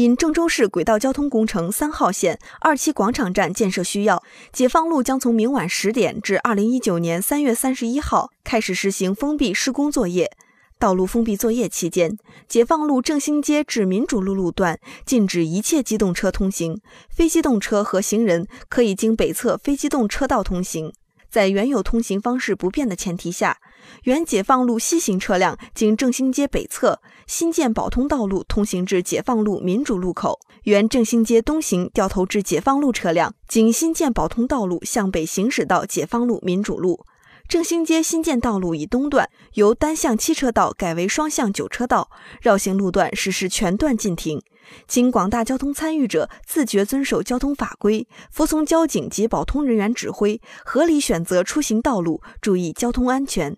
因郑州市轨道交通工程三号线二期广场站建设需要，解放路将从明晚十点至二零一九年三月三十一号开始实行封闭施工作业。道路封闭作业期间，解放路正兴街至民主路路段禁止一切机动车通行，非机动车和行人可以经北侧非机动车道通行。在原有通行方式不变的前提下，原解放路西行车辆经正兴街北侧新建保通道路通行至解放路民主路口；原正兴街东行掉头至解放路车辆经新建保通道路向北行驶到解放路民主路。正兴街新建道路以东段由单向七车道改为双向九车道，绕行路段实施全段禁停。请广大交通参与者自觉遵守交通法规，服从交警及保通人员指挥，合理选择出行道路，注意交通安全。